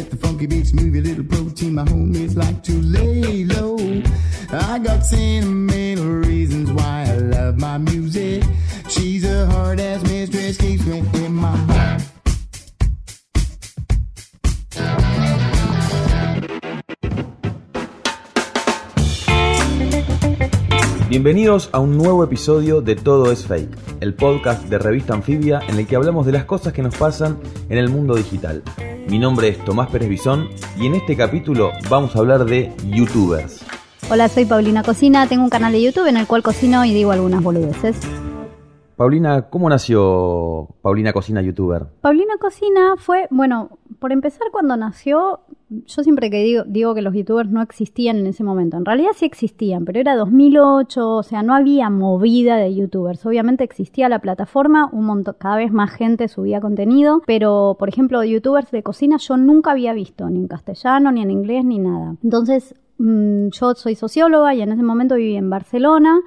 Let the funky beats move your little protein. My homies like to lay low. I got sentimental reasons why I love my music. She's a hard ass mistress, keeps me in my heart. Bienvenidos a un nuevo episodio de Todo es Fake, el podcast de Revista Anfibia en el que hablamos de las cosas que nos pasan en el mundo digital. Mi nombre es Tomás Pérez Bisón y en este capítulo vamos a hablar de youtubers. Hola, soy Paulina Cocina, tengo un canal de YouTube en el cual cocino y digo algunas boludeces. Paulina, ¿cómo nació Paulina Cocina youtuber? Paulina Cocina fue, bueno, por empezar cuando nació, yo siempre que digo, digo que los youtubers no existían en ese momento, en realidad sí existían, pero era 2008, o sea, no había movida de youtubers, obviamente existía la plataforma, un montón, cada vez más gente subía contenido, pero por ejemplo, youtubers de cocina yo nunca había visto, ni en castellano, ni en inglés, ni nada. Entonces, mm, yo soy socióloga y en ese momento viví en Barcelona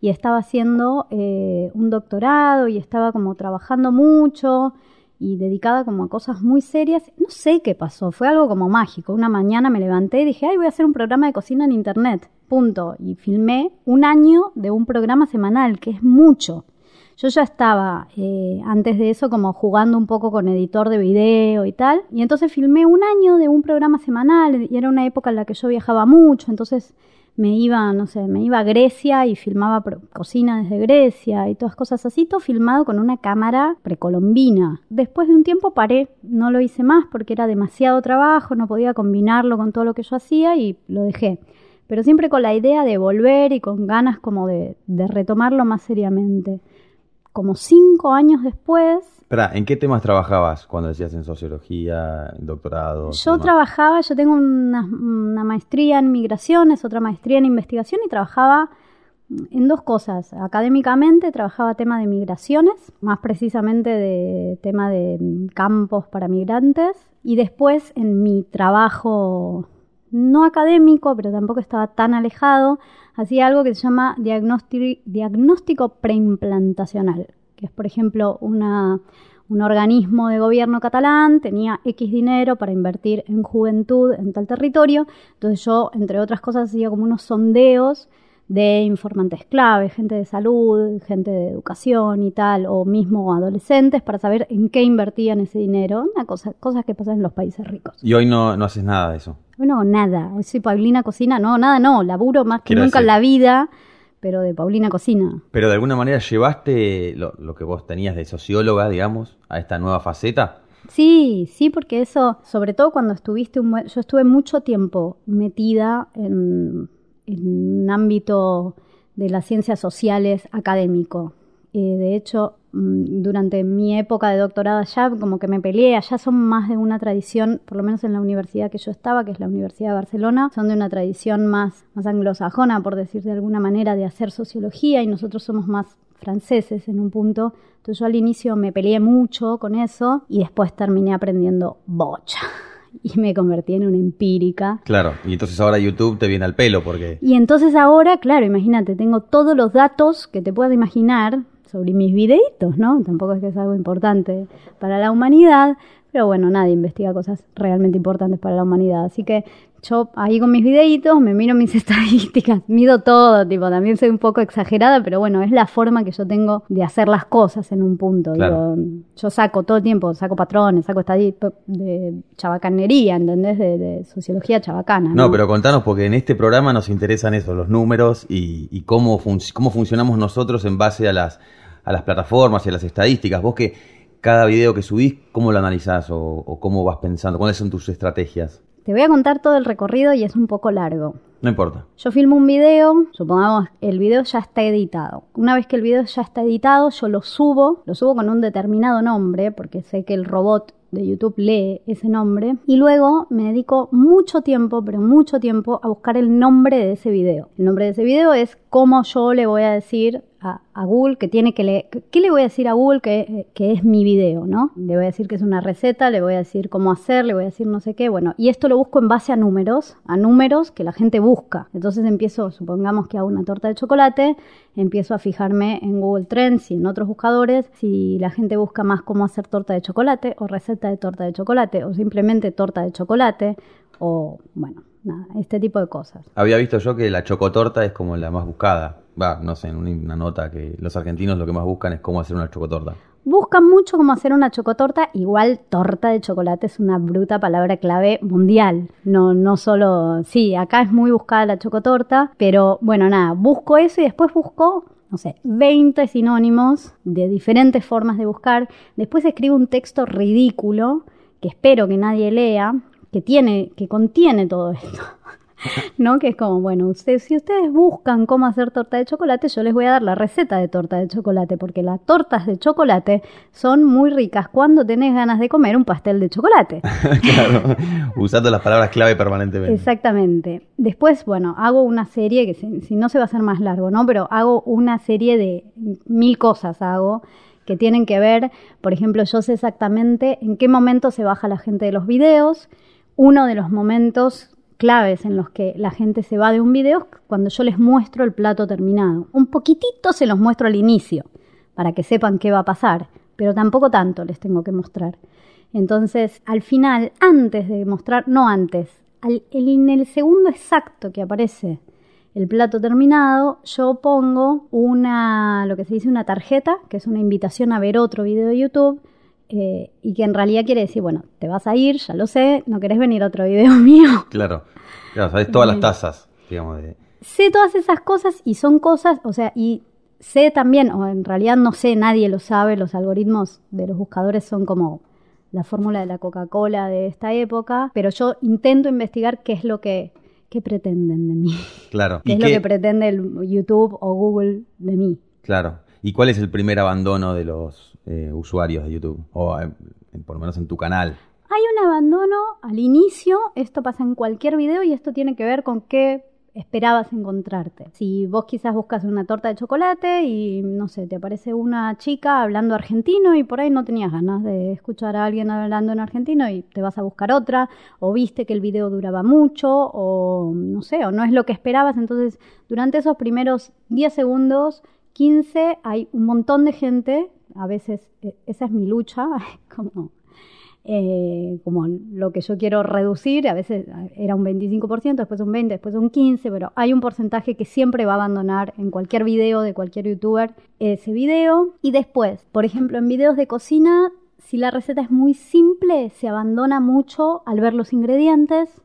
y estaba haciendo eh, un doctorado y estaba como trabajando mucho y dedicada como a cosas muy serias. No sé qué pasó, fue algo como mágico. Una mañana me levanté y dije, ay, voy a hacer un programa de cocina en internet, punto. Y filmé un año de un programa semanal, que es mucho. Yo ya estaba eh, antes de eso como jugando un poco con editor de video y tal. Y entonces filmé un año de un programa semanal y era una época en la que yo viajaba mucho, entonces me iba, no sé, me iba a Grecia y filmaba cocina desde Grecia y todas cosas así, todo filmado con una cámara precolombina. Después de un tiempo paré, no lo hice más porque era demasiado trabajo, no podía combinarlo con todo lo que yo hacía y lo dejé. Pero siempre con la idea de volver y con ganas como de, de retomarlo más seriamente. Como cinco años después, Espera, ¿en qué temas trabajabas cuando decías en sociología, en doctorado? Yo demás? trabajaba, yo tengo una, una maestría en migraciones, otra maestría en investigación y trabajaba en dos cosas. Académicamente trabajaba tema de migraciones, más precisamente de tema de campos para migrantes. Y después en mi trabajo no académico, pero tampoco estaba tan alejado, hacía algo que se llama diagnósti- diagnóstico preimplantacional, que es, por ejemplo, una, un organismo de gobierno catalán tenía X dinero para invertir en juventud en tal territorio. Entonces yo, entre otras cosas, hacía como unos sondeos de informantes clave, gente de salud, gente de educación y tal, o mismo adolescentes, para saber en qué invertían ese dinero. Una cosa, cosas que pasan en los países ricos. Y hoy no, no haces nada de eso. Bueno, nada. Hoy soy Paulina Cocina. No, nada, no. Laburo más que Quiero nunca en la vida, pero de Paulina Cocina. Pero de alguna manera llevaste lo, lo que vos tenías de socióloga, digamos, a esta nueva faceta. Sí, sí, porque eso, sobre todo cuando estuviste, un buen- yo estuve mucho tiempo metida en, en un ámbito de las ciencias sociales académico. Eh, de hecho, mm, durante mi época de doctorado allá, como que me peleé, allá son más de una tradición, por lo menos en la universidad que yo estaba, que es la Universidad de Barcelona, son de una tradición más, más anglosajona, por decir de alguna manera, de hacer sociología y nosotros somos más franceses en un punto. Entonces yo al inicio me peleé mucho con eso y después terminé aprendiendo bocha y me convertí en una empírica. Claro, y entonces ahora YouTube te viene al pelo porque... Y entonces ahora, claro, imagínate, tengo todos los datos que te puedas imaginar sobre mis videitos, ¿no? Tampoco es que es algo importante para la humanidad, pero bueno, nadie investiga cosas realmente importantes para la humanidad. Así que yo ahí con mis videitos me miro mis estadísticas, mido todo, tipo, también soy un poco exagerada, pero bueno, es la forma que yo tengo de hacer las cosas en un punto. Claro. Digo, yo saco todo el tiempo, saco patrones, saco estadísticas de chabacanería, ¿entendés? De, de sociología chabacana. No, pero contanos porque en este programa nos interesan eso, los números y, y cómo, cómo funcionamos nosotros en base a las, a las plataformas y a las estadísticas. Vos que cada video que subís, ¿cómo lo analizás o, o cómo vas pensando? ¿Cuáles son tus estrategias? Te voy a contar todo el recorrido y es un poco largo. No importa. Yo filmo un video, supongamos el video ya está editado. Una vez que el video ya está editado, yo lo subo, lo subo con un determinado nombre, porque sé que el robot de YouTube lee ese nombre. Y luego me dedico mucho tiempo, pero mucho tiempo, a buscar el nombre de ese video. El nombre de ese video es cómo yo le voy a decir a, Google que tiene que leer. ¿Qué le voy a decir a Google que, que, es mi video, no? Le voy a decir que es una receta, le voy a decir cómo hacer, le voy a decir no sé qué. Bueno, y esto lo busco en base a números, a números que la gente busca. Entonces empiezo, supongamos que hago una torta de chocolate, empiezo a fijarme en Google Trends y en otros buscadores si la gente busca más cómo hacer torta de chocolate o receta de torta de chocolate o simplemente torta de chocolate o, bueno, nada, este tipo de cosas. Había visto yo que la chocotorta es como la más buscada. Va, no sé, en una nota que los argentinos lo que más buscan es cómo hacer una chocotorta. Buscan mucho cómo hacer una chocotorta, igual torta de chocolate es una bruta palabra clave mundial. No, no solo, sí, acá es muy buscada la chocotorta, pero bueno, nada, busco eso y después busco no sé, 20 sinónimos de diferentes formas de buscar. Después escribo un texto ridículo que espero que nadie lea, que tiene, que contiene todo esto. ¿No? Que es como, bueno, ustedes, si ustedes buscan cómo hacer torta de chocolate, yo les voy a dar la receta de torta de chocolate, porque las tortas de chocolate son muy ricas cuando tenés ganas de comer un pastel de chocolate. claro, usando las palabras clave permanentemente. Exactamente. Después, bueno, hago una serie que si, si no se va a hacer más largo, ¿no? Pero hago una serie de mil cosas hago que tienen que ver, por ejemplo, yo sé exactamente en qué momento se baja la gente de los videos. Uno de los momentos claves en los que la gente se va de un video cuando yo les muestro el plato terminado. Un poquitito se los muestro al inicio para que sepan qué va a pasar, pero tampoco tanto les tengo que mostrar. Entonces, al final, antes de mostrar, no antes, en el segundo exacto que aparece el plato terminado, yo pongo una, lo que se dice una tarjeta, que es una invitación a ver otro video de YouTube, eh, y que en realidad quiere decir, bueno, te vas a ir, ya lo sé, no querés venir a otro video mío. Claro, claro, sabes todas las tazas, digamos. De... Sé todas esas cosas y son cosas, o sea, y sé también, o en realidad no sé, nadie lo sabe, los algoritmos de los buscadores son como la fórmula de la Coca-Cola de esta época, pero yo intento investigar qué es lo que qué pretenden de mí. Claro. ¿Qué es lo que pretende el YouTube o Google de mí? Claro. ¿Y cuál es el primer abandono de los eh, usuarios de YouTube? O eh, por lo menos en tu canal. Hay un abandono al inicio, esto pasa en cualquier video y esto tiene que ver con qué esperabas encontrarte. Si vos quizás buscas una torta de chocolate y no sé, te aparece una chica hablando argentino y por ahí no tenías ganas de escuchar a alguien hablando en argentino y te vas a buscar otra, o viste que el video duraba mucho, o no sé, o no es lo que esperabas, entonces durante esos primeros 10 segundos 15 hay un montón de gente, a veces e, esa es mi lucha, como, eh, como lo que yo quiero reducir, a veces era un 25%, después un 20%, después un 15%, pero hay un porcentaje que siempre va a abandonar en cualquier video de cualquier youtuber ese video. Y después, por ejemplo, en videos de cocina, si la receta es muy simple, se abandona mucho al ver los ingredientes.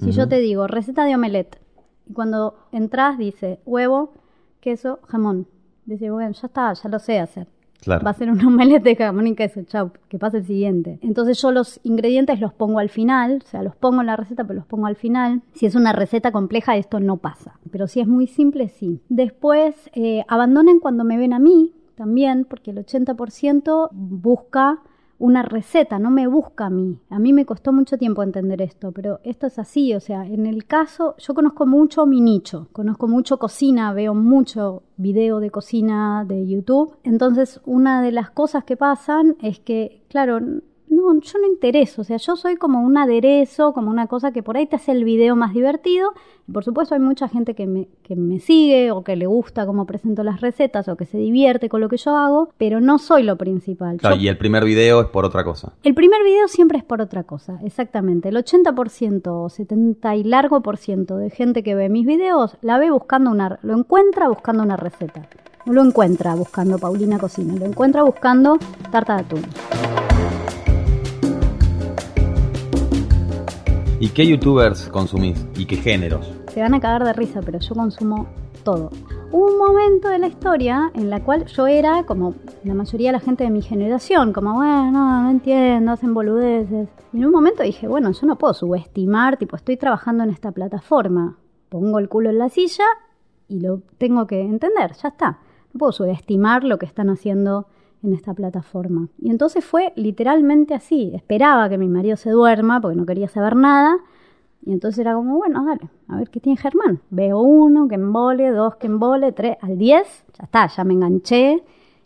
Si yo te digo receta de omelette, y cuando entras dice huevo, queso, jamón Dice, bueno, ya está, ya lo sé hacer. Va a ser un omelette de jamón y queso, chau, que pase el siguiente. Entonces yo los ingredientes los pongo al final, o sea, los pongo en la receta, pero los pongo al final. Si es una receta compleja, esto no pasa. Pero si es muy simple, sí. Después, eh, abandonen cuando me ven a mí también, porque el 80% busca una receta, no me busca a mí. A mí me costó mucho tiempo entender esto, pero esto es así, o sea, en el caso, yo conozco mucho mi nicho, conozco mucho cocina, veo mucho video de cocina de YouTube, entonces una de las cosas que pasan es que, claro, no, yo no intereso, o sea, yo soy como un aderezo, como una cosa que por ahí te hace el video más divertido. Por supuesto hay mucha gente que me, que me sigue o que le gusta cómo presento las recetas o que se divierte con lo que yo hago, pero no soy lo principal. Claro, Yo- y el primer video es por otra cosa. el primer video siempre es por otra cosa, exactamente. El 80% o 70 y largo por ciento de gente que ve mis videos la ve buscando una, lo encuentra buscando una receta. No lo encuentra buscando Paulina Cocina, lo encuentra buscando tarta de atún. ¿Y qué youtubers consumís? ¿Y qué géneros? Se van a cagar de risa, pero yo consumo todo. Un momento de la historia en la cual yo era como la mayoría de la gente de mi generación, como, bueno, no, no entiendo, hacen boludeces. Y en un momento dije, bueno, yo no puedo subestimar, tipo, estoy trabajando en esta plataforma, pongo el culo en la silla y lo tengo que entender, ya está. No puedo subestimar lo que están haciendo en esta plataforma. Y entonces fue literalmente así. Esperaba que mi marido se duerma porque no quería saber nada. Y entonces era como, bueno, dale, a ver qué tiene Germán. Veo uno que embole, dos que embole, tres, al diez, ya está, ya me enganché.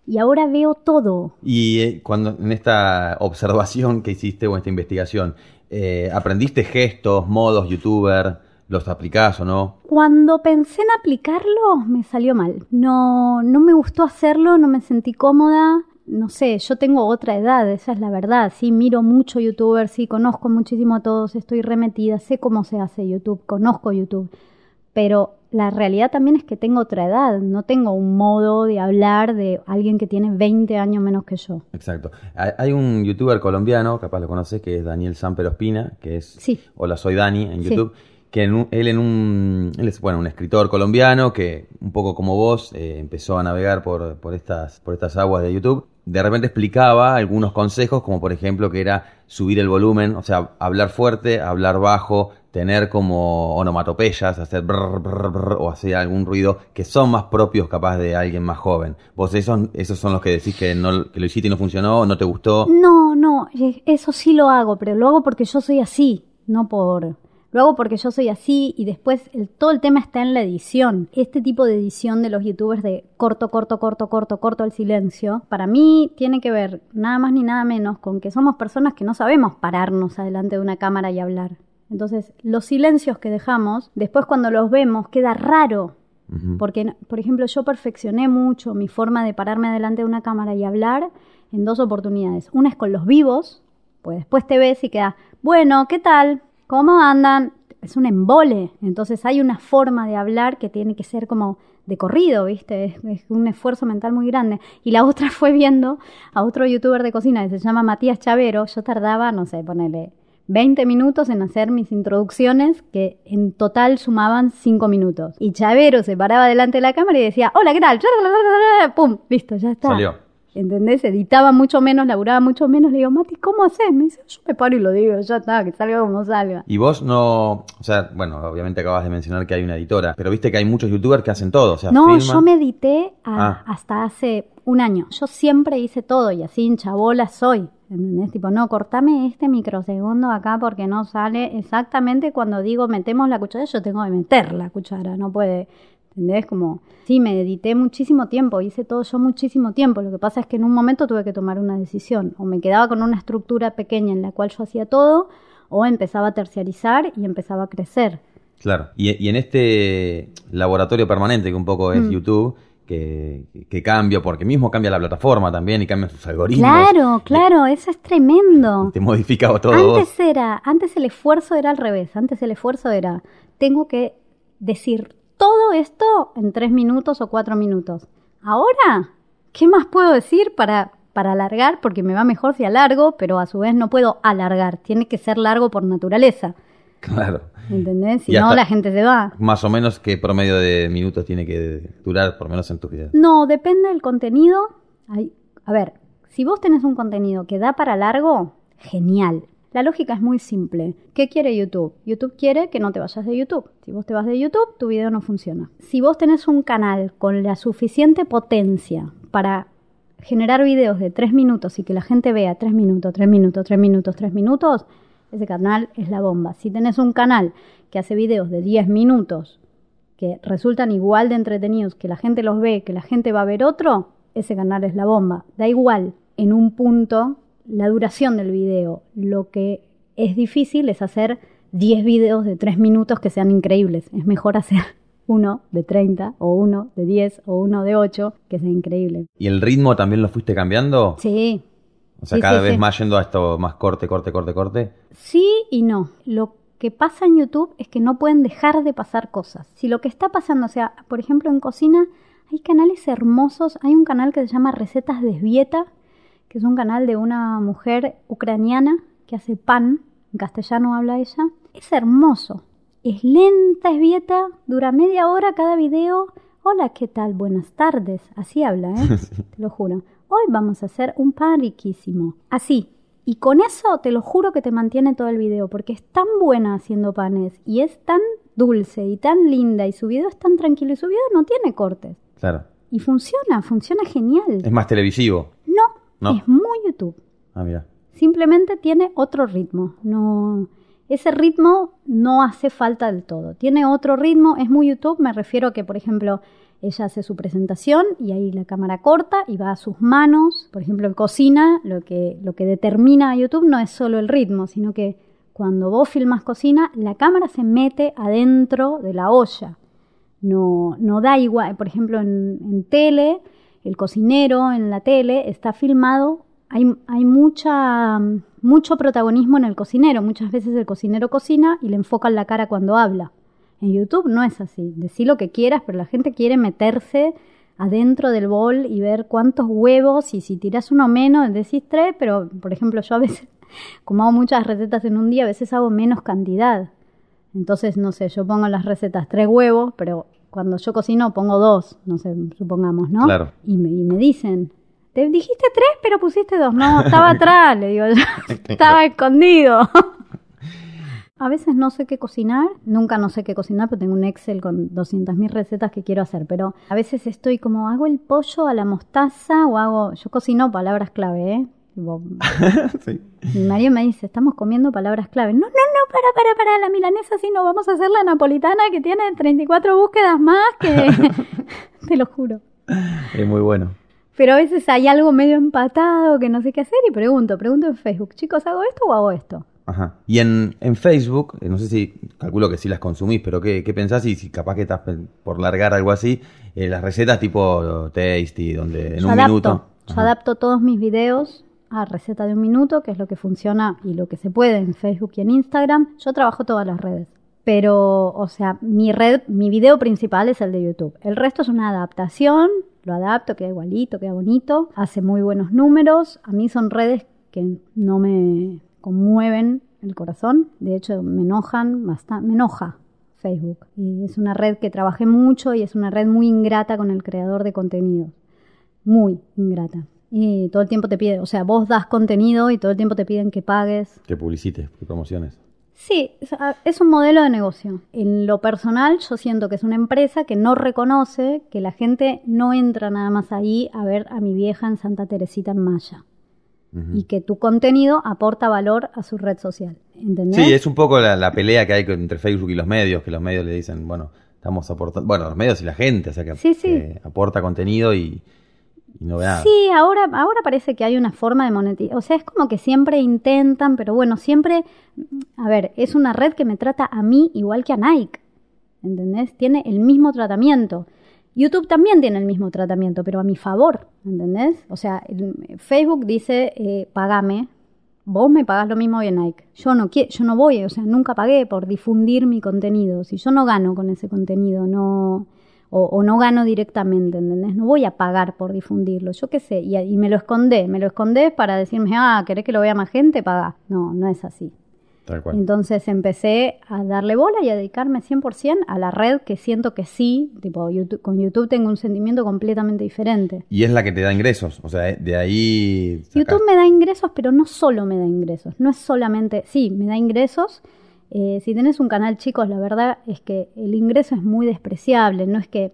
Y ahora veo todo. Y eh, cuando en esta observación que hiciste o esta investigación, eh, ¿aprendiste gestos, modos, youtuber? ¿Los aplicás o no? Cuando pensé en aplicarlo, me salió mal. No, no me gustó hacerlo, no me sentí cómoda. No sé, yo tengo otra edad, esa es la verdad. Sí, miro mucho youtuber, sí, conozco muchísimo a todos, estoy remetida, sé cómo se hace YouTube, conozco YouTube. Pero la realidad también es que tengo otra edad, no tengo un modo de hablar de alguien que tiene 20 años menos que yo. Exacto. Hay- un youtuber colombiano, capaz lo conoces, que es Daniel Samper Ospina, que es Sí. Hola Soy Dani en Sí. Que en un- él en un él es bueno un escritor colombiano que un poco como vos eh, empezó a navegar por, por estas por estas aguas de YouTube. De repente explicaba algunos consejos como por ejemplo que era subir el volumen, o sea, hablar fuerte, hablar bajo, tener como onomatopeyas, hacer brr, brr, o hacer algún ruido que son más propios capaz de alguien más joven. Vos esos, esos son los que decís que, no, que lo hiciste y no funcionó, no te gustó. No, no, eh, eso sí lo hago, pero lo hago porque yo soy así, no por... Lo hago porque yo soy así y después el- todo el tema está en la edición. Este tipo de edición de los youtubers de corto, corto, corto, corto, corto el silencio, para mí tiene que ver nada más ni nada menos con que somos personas que no sabemos pararnos adelante de una cámara y hablar. Entonces, los silencios que dejamos, después cuando los vemos, queda raro. Porque, por ejemplo, yo perfeccioné mucho mi forma de pararme delante de una cámara y hablar en dos oportunidades. Una es con los vivos, pues después te ves y queda, bueno, ¿qué tal? ¿Cómo andan? Es un embole. Entonces hay una forma de hablar que tiene que ser como de corrido, ¿viste? Es, es un esfuerzo mental muy grande. Y la otra fue viendo a otro youtuber de cocina que se llama Matías Chavero. Yo tardaba, no sé, ponerle 20 minutos en hacer mis introducciones que en total sumaban 5 minutos. Y Chavero se paraba delante de la cámara y decía, hola, ¿qué tal? ¡Pum! Listo, ya está. Salió. ¿Entendés? Editaba mucho menos, laburaba mucho menos. Le digo, Mati, ¿cómo haces? Me dice, yo me paro y lo digo, ya está, que salga como salga. Y vos no, o sea, bueno, obviamente acabas de mencionar que hay una editora, pero viste que hay muchos youtubers que hacen todo, o sea, No, filman. yo me edité a- Ah. hasta hace un año. Yo siempre hice todo y así hinchabola soy. ¿Entendés? Tipo, no, cortame este microsegundo acá porque no sale exactamente cuando digo metemos la cuchara. Yo tengo que meter la cuchara, no puede. ¿Entendés? Como, sí, me edité muchísimo tiempo, hice todo yo muchísimo tiempo. Lo que pasa es que en un momento tuve que tomar una decisión. O me quedaba con una estructura pequeña en la cual yo hacía todo, o empezaba a terciarizar y empezaba a crecer. Claro. Y, y en este laboratorio permanente que un poco es Mm. YouTube, que, que cambia, porque mismo cambia la plataforma también y cambian sus algoritmos. Claro, claro, eso es tremendo. Te modifica todo. Antes era, antes el esfuerzo era al revés. Antes el esfuerzo era, tengo que decir todo esto en tres minutos o cuatro minutos. Ahora, ¿qué más puedo decir para, para alargar? Porque me va mejor si alargo, pero a su vez no puedo alargar. Tiene que ser largo por naturaleza. Claro. ¿Entendés? Si no, la gente se va. Más o menos qué promedio de minutos tiene que durar, por lo menos en tus videos. No, depende del contenido. A ver, si vos tenés un contenido que da para largo, genial. La lógica es muy simple. ¿Qué quiere YouTube? YouTube quiere que no te vayas de YouTube. Si vos te vas de YouTube, tu video no funciona. Si vos tenés un canal con la suficiente potencia para generar videos de 3 minutos y que la gente vea 3 minutos, 3 minutos, 3 minutos, 3 minutos, ese canal es la bomba. Si tenés un canal que hace videos de 10 minutos que resultan igual de entretenidos, que la gente los ve, que la gente va a ver otro, ese canal es la bomba. Da igual en un punto la duración del video. Lo que es difícil es hacer 10 videos de 3 minutos que sean increíbles. Es mejor hacer uno de 30 o uno de 10 o uno de 8 que sea increíble. ¿Y el ritmo también lo fuiste cambiando? Sí, O sea, Sí, cada sí, vez sí. más yendo a esto más corte, corte, corte, corte. Sí y no. Lo que pasa en YouTube es que no pueden dejar de pasar cosas. Si lo que está pasando, o sea, por ejemplo en cocina hay canales hermosos. Hay un canal que se llama Recetas Desvieta, que es un canal de una mujer ucraniana que hace pan. En castellano habla ella. Es hermoso. Es lenta, es vieta, dura media hora cada video. Hola, ¿qué tal? Buenas tardes. Así habla, ¿eh? Te lo juro. Hoy vamos a hacer un pan riquísimo. Así. Y con eso te lo juro que te mantiene todo el video, porque es tan buena haciendo panes y es tan dulce y tan linda y su video es tan tranquilo y su video no tiene cortes. Claro. Y funciona, funciona genial. Es más televisivo. No. Es muy YouTube. Ah, mira. Simplemente tiene otro ritmo. No, ese ritmo no hace falta del todo. Tiene otro ritmo, es muy YouTube. Me refiero a que, por ejemplo, ella hace su presentación y ahí la cámara corta y va a sus manos. Por ejemplo, en cocina, lo que, lo que determina a YouTube no es solo el ritmo, sino que cuando vos filmas cocina, la cámara se mete adentro de la olla. No, no da igual. Por ejemplo, en, en tele, el cocinero en la tele está filmado hay, hay mucha, mucho protagonismo en el cocinero. Muchas veces el cocinero cocina y le enfocan la cara cuando habla. En YouTube no es así. Decí lo que quieras, pero la gente quiere meterse adentro del bol y ver cuántos huevos y si tiras uno menos decís tres, pero por ejemplo yo a veces, como hago muchas recetas en un día, a veces hago menos cantidad. Entonces, no sé, yo pongo las recetas tres huevos, pero cuando yo cocino pongo dos, no sé, supongamos, ¿no? Claro. Y me, y me dicen, te dijiste tres, pero pusiste dos. No, estaba atrás, le digo yo. estaba escondido. A veces no sé qué cocinar, nunca no sé qué cocinar, pero tengo un Excel con 200.000 recetas que quiero hacer, pero a veces estoy como, hago el pollo a la mostaza o hago, yo cocino palabras clave, ¿eh? Sí. mi marido me dice, estamos comiendo palabras clave. No, no, no, para, para, para, la milanesa sí, no, vamos a hacer la napolitana que tiene 34 búsquedas más que... Te lo juro. Es muy bueno. Pero a veces hay algo medio empatado que no sé qué hacer y pregunto, pregunto en Facebook, chicos, ¿hago esto o hago esto? Ajá. Y en, en Facebook, eh, no sé si, calculo que sí las consumís, pero ¿qué, qué pensás? Y si capaz que estás por largar algo así, eh, las recetas tipo Tasty, donde en yo un adapto, minuto. yo adapto todos mis videos a receta de un minuto, que es lo que funciona y lo que se puede en Facebook y en Instagram. Yo trabajo todas las redes. Pero, o sea, mi red, mi video principal es el de YouTube. El resto es una adaptación, lo adapto, queda igualito, queda bonito, hace muy buenos números. A mí son redes que no me conmueven el corazón, de hecho me enojan bastante, me enoja Facebook. Es una red que trabajé mucho y es una red muy ingrata con el creador de contenidos. Muy ingrata. Y todo el tiempo te pide, o sea, vos das contenido y todo el tiempo te piden que pagues. Que publicites, que promociones. Sí, es- a- es un modelo de negocio. En lo personal, yo siento que es una empresa que no reconoce que la gente no entra nada más ahí a ver a mi vieja en Santa Teresita en Maya. Y que tu contenido aporta valor a su red social. ¿Entendés? Sí, es un poco la, la pelea que hay entre Facebook y los medios, que los medios le dicen, bueno, estamos aportando, bueno, los medios y la gente, o sea, que, Sí, sí. que aporta contenido y, Sí, ahora, ahora parece que hay una forma de monetizar. O sea, es como que siempre intentan, pero bueno, siempre. A ver, es una red que me trata a mí igual que a Nike. ¿Entendés? Tiene el mismo tratamiento. YouTube también tiene el mismo tratamiento, pero a mi favor. ¿Entendés? O sea, Facebook dice, eh, pagame. Vos me pagás lo mismo que Nike. Yo no quiero, yo no voy, o sea, nunca pagué por difundir mi contenido. Si yo no gano con ese contenido, no o, o no gano directamente, ¿entendés? No voy a pagar por difundirlo, yo qué sé, y, y me lo escondé, me lo escondé para decirme, ah, ¿querés que lo vea más gente? Paga. No, no es así. Tal cual. Entonces empecé a darle bola y a dedicarme 100% a la red que siento que sí, tipo YouTube, con YouTube tengo un sentimiento completamente diferente. Y es la que te da ingresos, o sea, de ahí... sacás- YouTube me da ingresos, pero no solo me da ingresos, no es solamente, sí, me da ingresos. Eh, si tenés un canal, chicos, la verdad es que el ingreso es muy despreciable. No es que,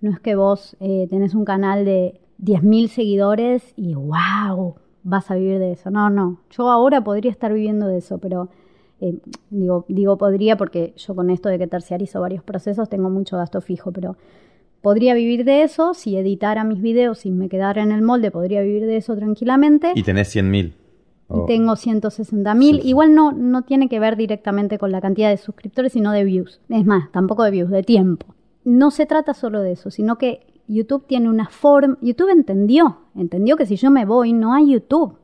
no es que vos eh, tenés un canal de 10.000 seguidores y wow, vas a vivir de eso. No, no. Yo ahora podría estar viviendo de eso, pero eh, digo, digo podría porque yo con esto de que terciarizo varios procesos tengo mucho gasto fijo, pero podría vivir de eso si editara mis videos, si me quedara en el molde, podría vivir de eso tranquilamente. Y tenés 100 Y tengo 160 mil. Sí, sí. Igual no, no tiene que ver directamente con la cantidad de suscriptores, sino de views. Es más, tampoco de views, de tiempo. No se trata solo de eso, sino que YouTube tiene una forma. YouTube entendió, entendió que si yo me voy, no hay YouTube.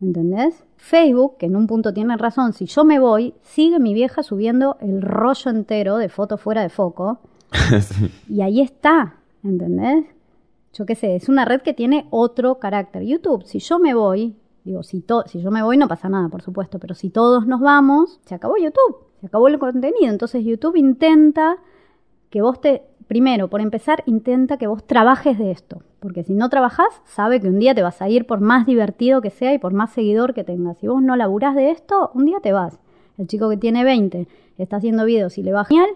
¿Entendés? Facebook, que en un punto tiene razón, si yo me voy, sigue mi vieja subiendo el rollo entero de fotos fuera de foco. Sí. Y ahí está, ¿entendés? Yo qué sé, es una red que tiene otro carácter. YouTube, si yo me voy, digo, si, to- si yo me voy no pasa nada, por supuesto, pero si todos nos vamos, se acabó YouTube, se acabó el contenido. Entonces YouTube intenta que vos te, primero, por empezar, intenta que vos trabajes de esto. Porque si no trabajás, sabe que un día te vas a ir por más divertido que sea y por más seguidor que tengas. Si vos no laburás de esto, un día te vas. El chico que tiene 20 está haciendo videos y le va genial,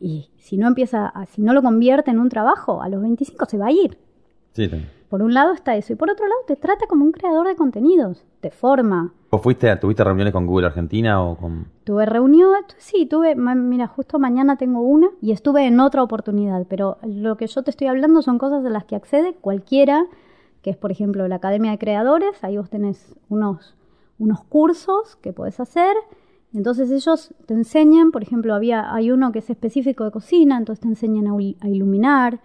y si no empieza, si no lo convierte en un trabajo, a los 25 se va a ir. Sí. Por un lado está eso. Y por otro lado te trata como un creador de contenidos, te forma. ¿Vos fuiste, tuviste reuniones con Google Argentina o con...? Tuve reunión, sí, tuve, mira, justo mañana tengo una y estuve en otra oportunidad, pero lo que yo te estoy hablando son cosas de las que accede cualquiera, que es por ejemplo la Academia de Creadores, ahí vos tenés unos, unos cursos que podés hacer, entonces ellos te enseñan, por ejemplo, había, hay uno que es específico de cocina, entonces te enseñan a, a iluminar,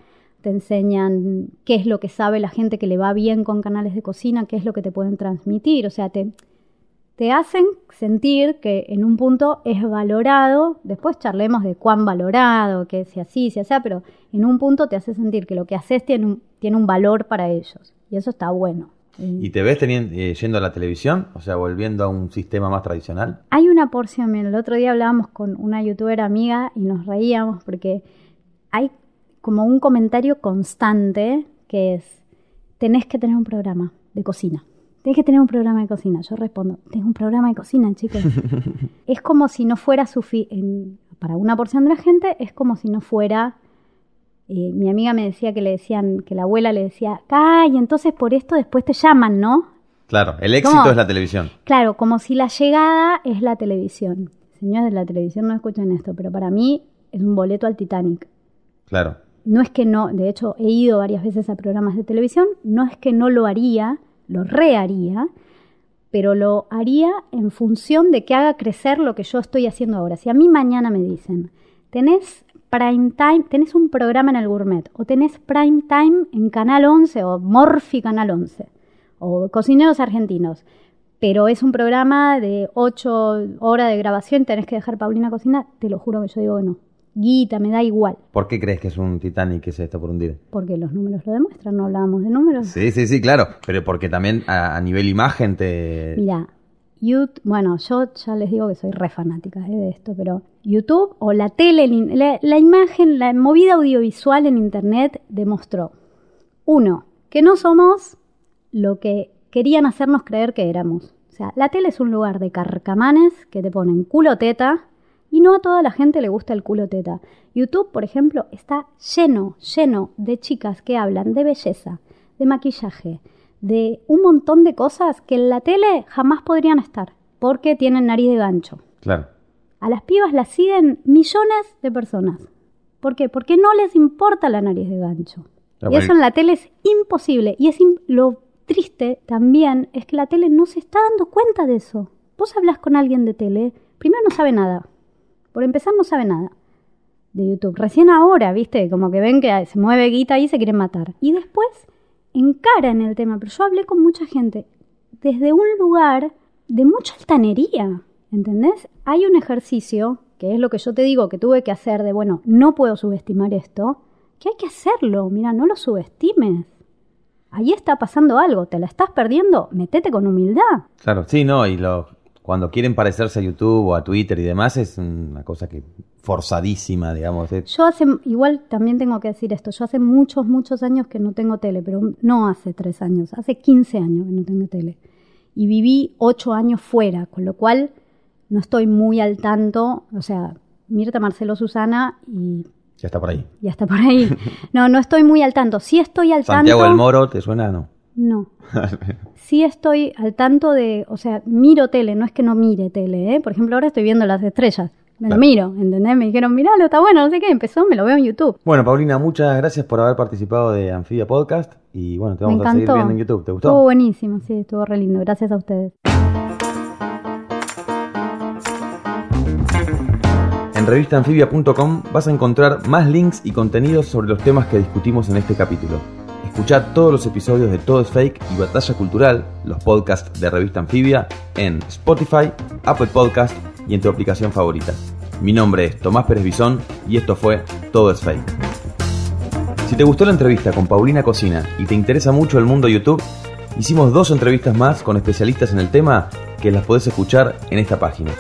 te enseñan qué es lo que sabe la gente que le va bien con canales de cocina, qué es lo que te pueden transmitir, o sea, te, te hacen sentir que en un punto es valorado, después charlemos de cuán valorado, que si así, si así, pero en un punto te hace sentir que lo que haces tiene un, tiene un valor para ellos, y eso está bueno. ¿Y te ves teniendo, eh, yendo a la televisión? O sea, volviendo a un sistema más tradicional. Hay una porción, mira, el otro día hablábamos con una youtuber amiga y nos reíamos porque hay como un comentario constante que es, tenés que tener un programa de cocina. Tenés que tener un programa de cocina. Yo respondo, tengo un programa de cocina, chicos. es como si no fuera suficiente, para una porción de la gente, es como si no fuera... eh, mi amiga me decía que le decían, que la abuela le decía, ay, entonces por esto después te llaman, ¿no? Claro, el éxito es la televisión. Claro, como si la llegada es la televisión. Señores de la televisión no escuchen esto, pero para mí es un boleto al Titanic. Claro. No es que no, de hecho he ido varias veces a programas de televisión, no es que no lo haría, lo reharía, pero lo haría en función de que haga crecer lo que yo estoy haciendo ahora. Si a mí mañana me dicen, tenés prime time, tenés un programa en el gourmet, o tenés prime time en Canal 11 o Morphy Canal 11, o Cocineros Argentinos, pero es un programa de 8 horas de grabación, tenés que dejar Paulina cocinar, te lo juro que yo digo que no. Guita, me da igual, ¿Por qué crees que es un Titanic que se está por hundir? porque los números lo demuestran, no hablábamos de números. Sí, sí, sí, claro. Pero porque también a, a nivel imagen te... Mira, YouTube, bueno, yo ya les digo que soy re fanática eh, de esto, pero YouTube o la tele, la, la imagen, la movida audiovisual en Internet demostró, uno, que no somos lo que querían hacernos creer que éramos. O sea, la tele es un lugar de carcamanes que te ponen culo teta y no a toda la gente le gusta el culo teta. YouTube, por ejemplo, está lleno, lleno de chicas que hablan de belleza, de maquillaje, de un montón de cosas que en la tele jamás podrían estar, porque tienen nariz de gancho. Claro. A las pibas las siguen millones de personas. ¿Por qué? Porque no les importa la nariz de gancho. Pero y eso en la tele es imposible. Y es lo triste también es que la tele no se está dando cuenta de eso. Vos hablas con alguien de tele, primero no sabe nada. Por empezar no sabe nada de YouTube. Recién ahora, viste, como que ven que se mueve guita y se quieren matar. Y después encaran el tema. Pero yo hablé con mucha gente desde un lugar de mucha altanería. ¿Entendés? Hay un ejercicio, que es lo que yo te digo que tuve que hacer de, bueno, no puedo subestimar esto, que hay que hacerlo. Mira, no lo subestimes. Ahí está pasando algo, te la estás perdiendo, metete con humildad. Claro, sí, no, y lo, cuando quieren parecerse a YouTube o a Twitter y demás es una cosa que forzadísima, digamos. Yo hace, igual también tengo que decir esto, yo hace muchos, muchos años que no tengo tele, pero no hace tres años, hace 15 años que no tengo tele. Y viví ocho años fuera, con lo cual no estoy muy al tanto, o sea, Mirta, Marcelo, Susana y Ya está por ahí. y hasta por ahí. No, no estoy muy al tanto. Sí estoy al Santiago tanto. del Moro, ¿te suena? No. No. Sí estoy al tanto de, o sea, miro tele, no es que no mire tele, ¿eh? Por ejemplo, ahora estoy viendo las estrellas. Me Claro. lo miro, ¿entendés? Me dijeron, miralo, está bueno, no sé qué, empezó, me lo veo en YouTube. Bueno, Paulina, muchas gracias por haber participado de Anfibia Podcast y bueno, te Me vamos a seguir viendo en YouTube. ¿Te gustó? Estuvo buenísimo, sí, estuvo re lindo. Gracias a ustedes. En revistaanfibia.com vas a encontrar más links y contenidos sobre los temas que discutimos en este capítulo. Escuchá todos los episodios de Todo es Fake y Batalla Cultural, los podcasts de Revista Anfibia, en Spotify, Apple Podcast y en tu aplicación favorita. Mi nombre es Tomás Pérez Bisón y esto fue Todo es Fake. Si te gustó la entrevista con Paulina Cocina y te interesa mucho el mundo YouTube, hicimos dos entrevistas más con especialistas en el tema que las podés escuchar en esta página.